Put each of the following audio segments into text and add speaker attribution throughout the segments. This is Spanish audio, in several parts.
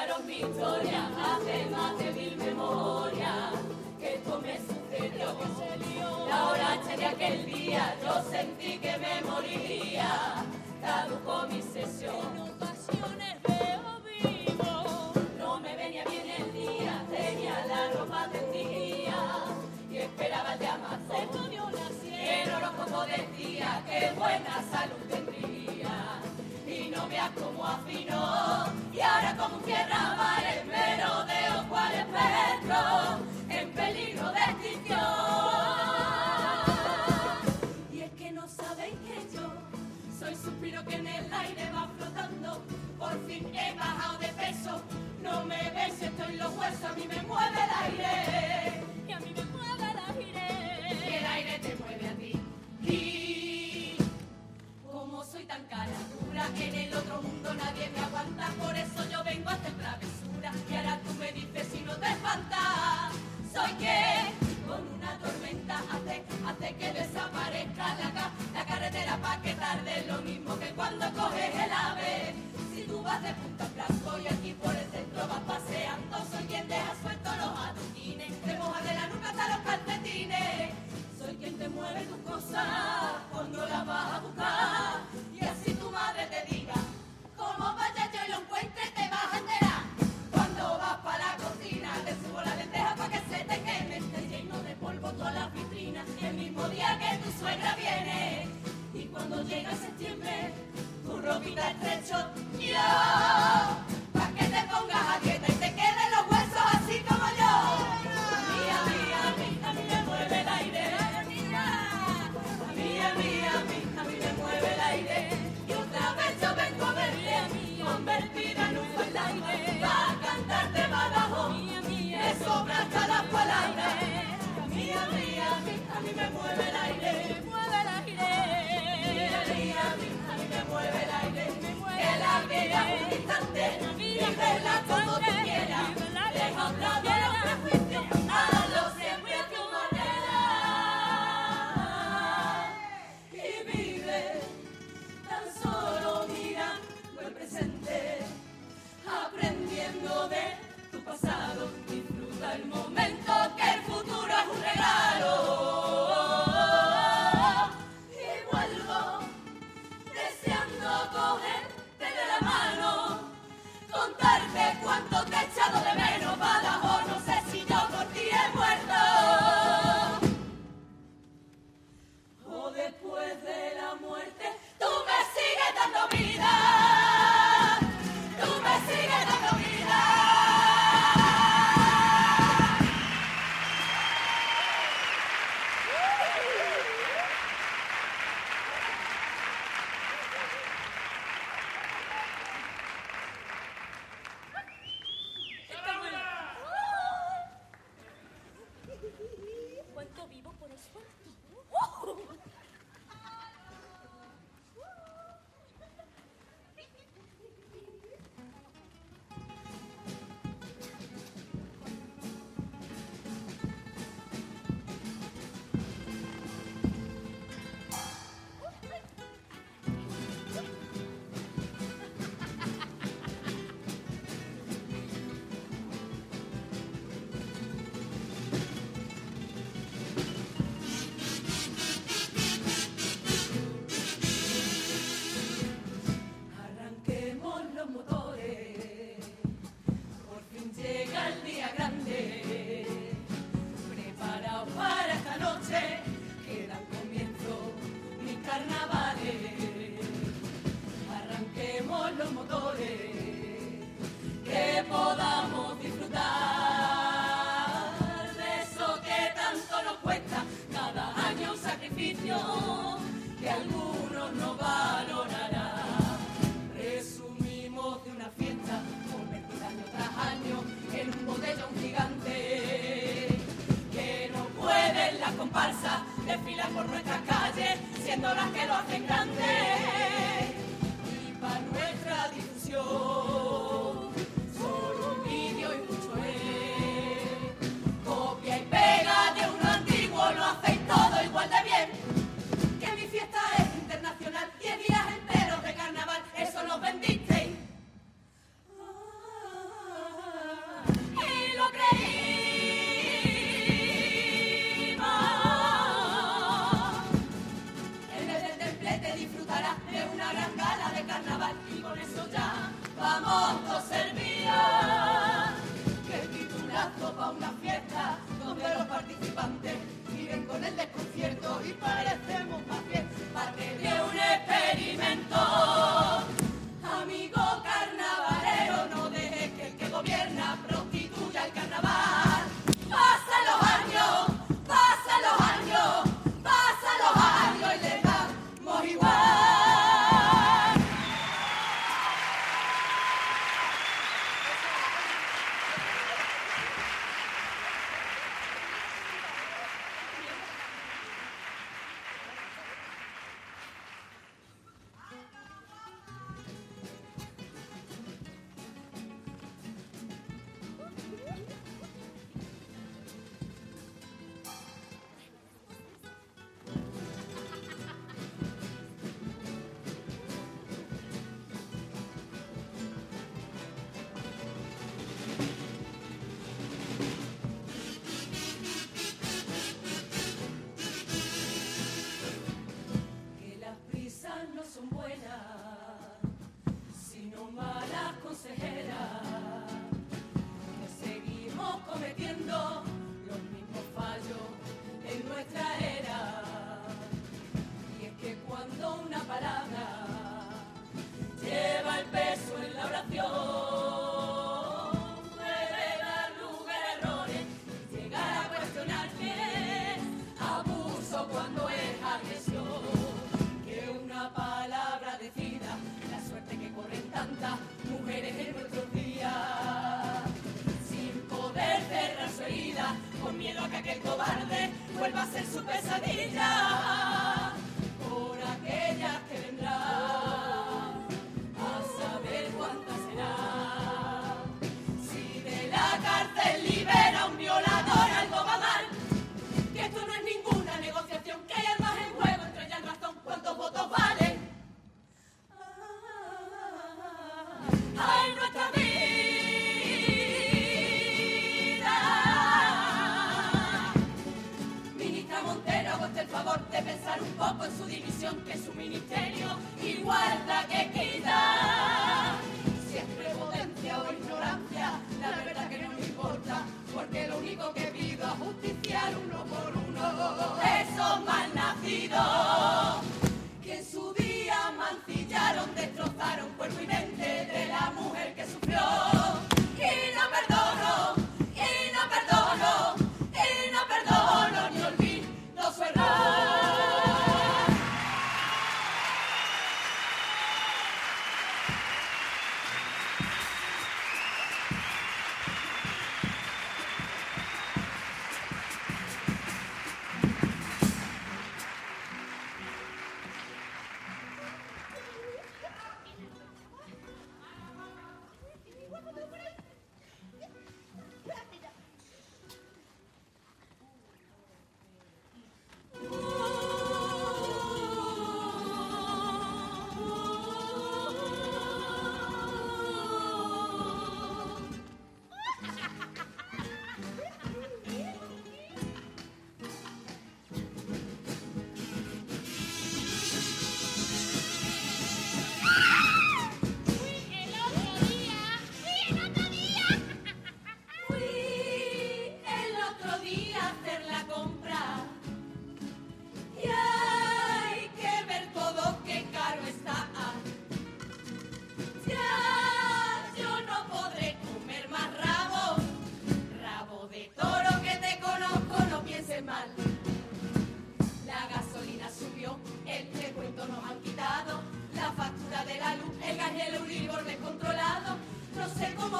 Speaker 1: contaros mi historia, hace más de mil memorias, que esto me sucedió. La hora de aquel día, yo sentí que me moriría, caducó mi sesión. No me venía bien el día, tenía la ropa tendida y esperaba el Que el horóscopo decía que buena salud tendría y no veas cómo afinó y ahora como un tierra mar el merodeo cual espectro en peligro de extinción. Y es que no sabéis que yo soy suspiro que en el aire va flotando. Por fin he bajado de peso. No me ves, estoy en los huesos, a mí me mueve el aire. Nadie me aguanta. Por eso yo vengo a hacer travesura. Y ahora tú me dices si no te espantas. Soy que con una tormenta hace, hace que desaparezca la, la carretera pa' que tarde lo mismo que cuando coges el ave. Si tú vas de punta blanco y aquí por el centro vas paseando, soy quien deja sueltos los adoquines, te moja de la nuca hasta los calcetines. Soy quien te mueve tus cosas cuando las vas a buscar. Desfilar por nuestras calles siendo las que lo hacen su pesadilla.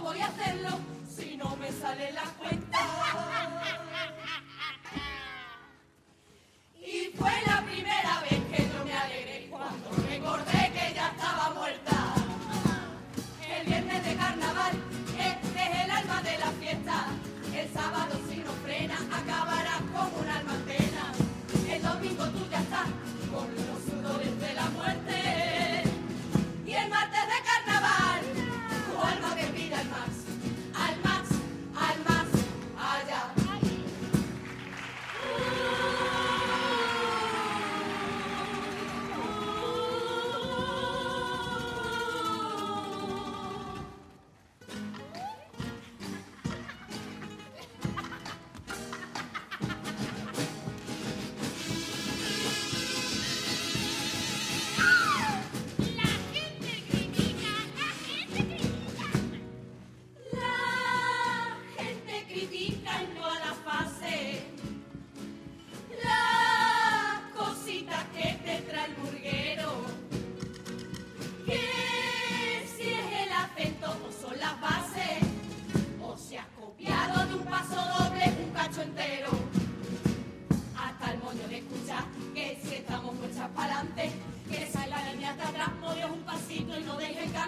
Speaker 1: voy a hacerlo si no me sale la cuenta?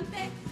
Speaker 1: importante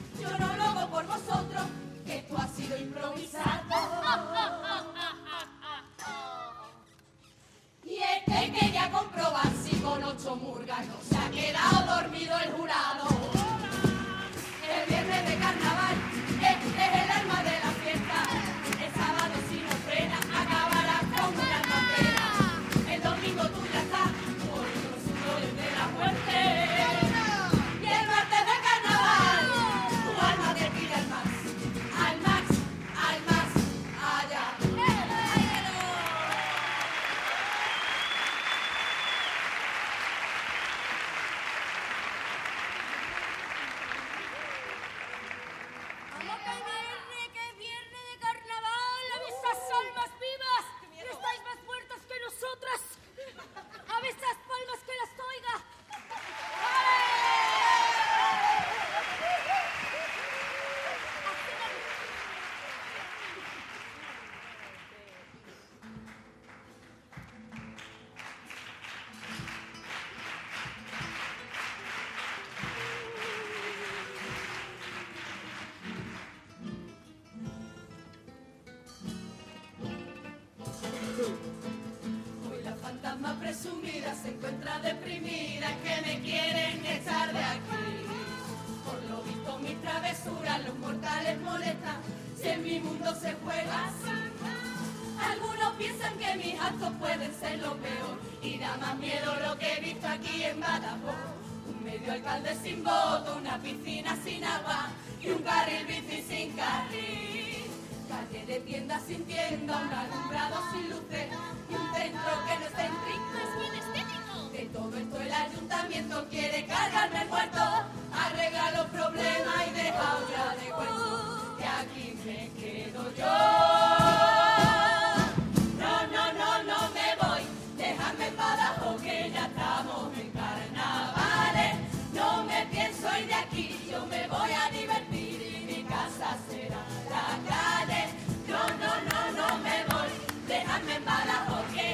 Speaker 1: Algunos piensan que mis actos pueden ser lo peor y da más miedo lo que he visto aquí en Badajoz. Un medio alcalde sin voto, una piscina sin agua y un carril bici sin carril. Calle de tienda sin tienda, un alumbrado sin luces y un centro que no está en De todo esto el ayuntamiento quiere cargarme el muerto, arregla los problemas y deja ya de aquí me quedo yo. No, no, no, no me voy, déjame en Badajoz que ya estamos en carnavales. No me pienso ir de aquí, yo me voy a divertir y mi casa será la calle. No, no, no, no me voy, déjame Badajoz que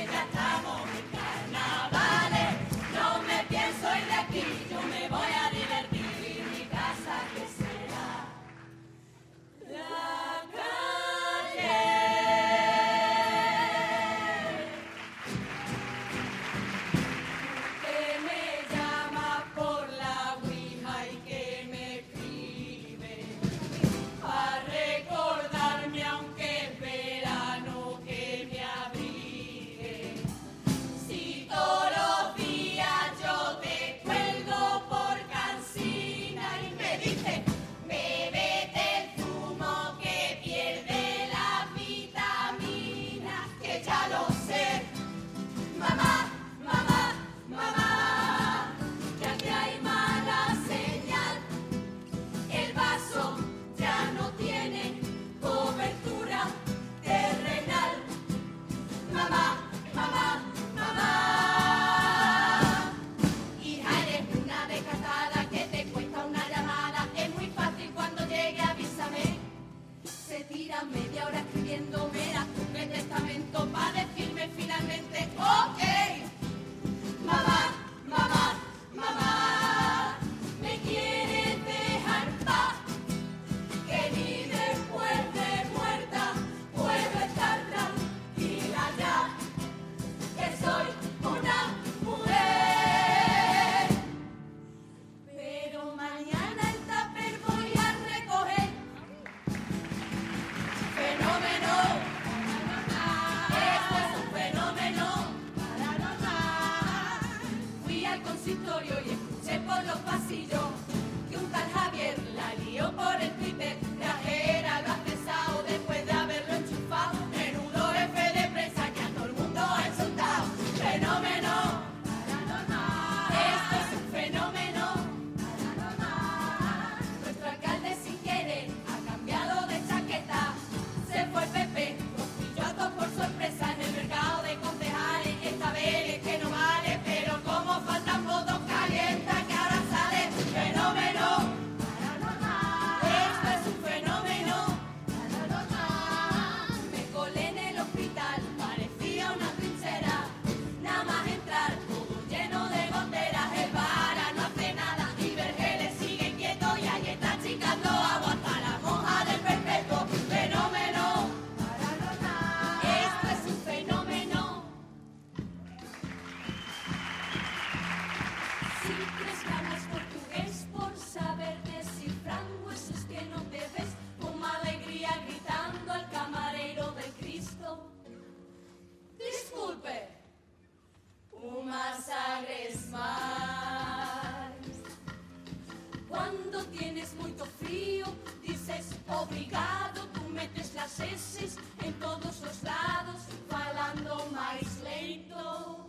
Speaker 1: Obrigado, tu metes las heces en todos los lados, falando máis leito.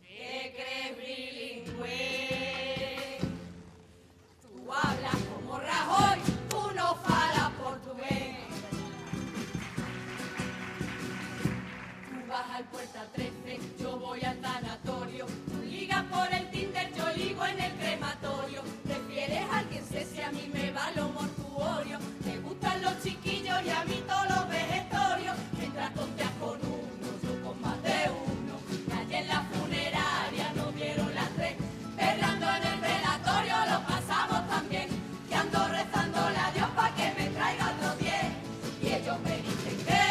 Speaker 1: Que crees bilingüe? Tú hablas como Rajoy, tú no falas portugués. Tú vas al puerta 13, yo voy al tanatorio. Tú ligas por el Tinder, yo ligo en el crematorio. historia, mito los vegetorios, mientras conteas con uno, yo con más de uno. Allí en la funeraria no vieron las tres, errando en el velatorio lo pasamos también, que ando rezándole a Dios para que me traiga otros diez. Y ellos me dicen que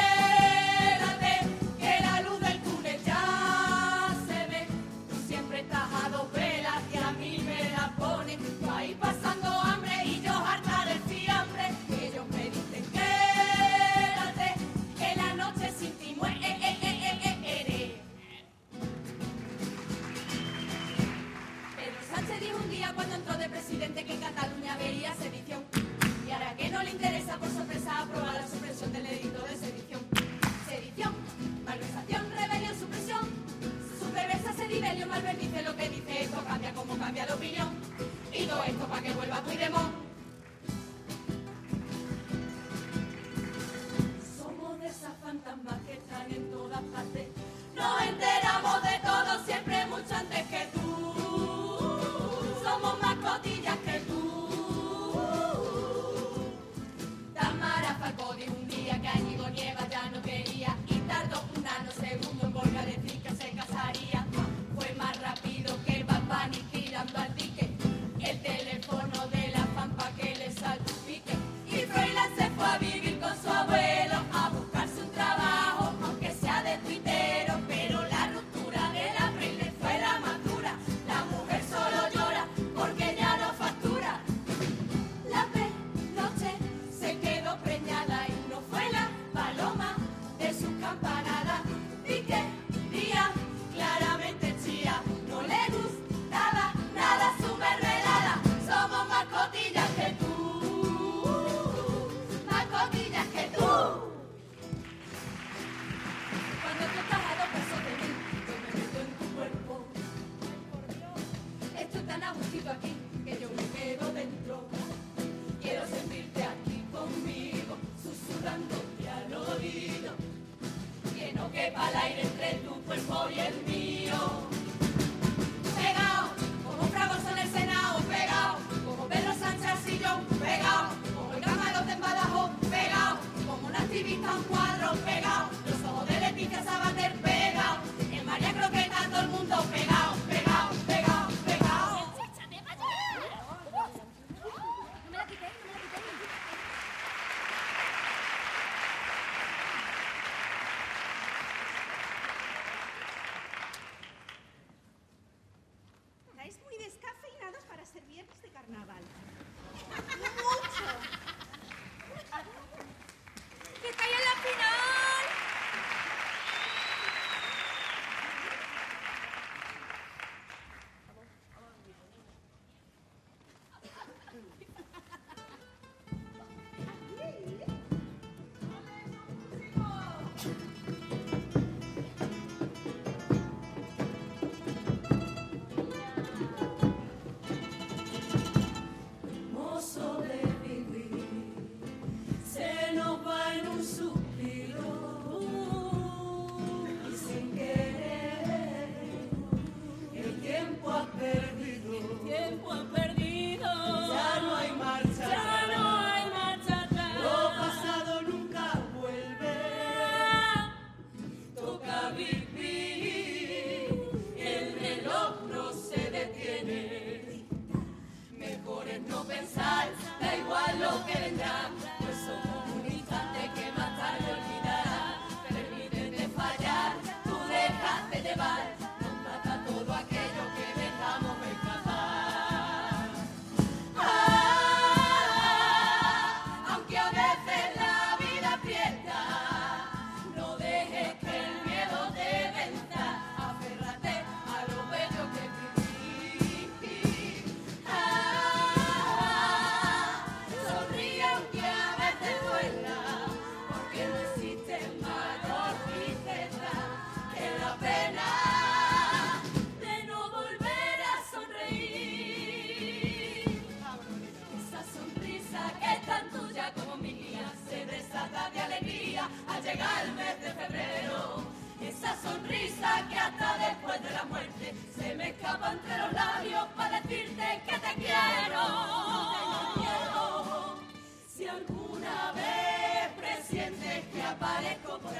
Speaker 1: Papa, aparezco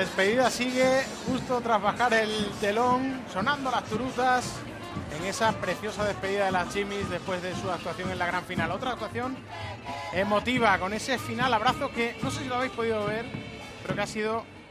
Speaker 2: despedida sigue justo tras bajar el telón, sonando las turutas en esa preciosa despedida de las Chimis después de su actuación en la gran final. Otra actuación emotiva con ese final abrazo que no sé si lo habéis podido ver, pero que ha sido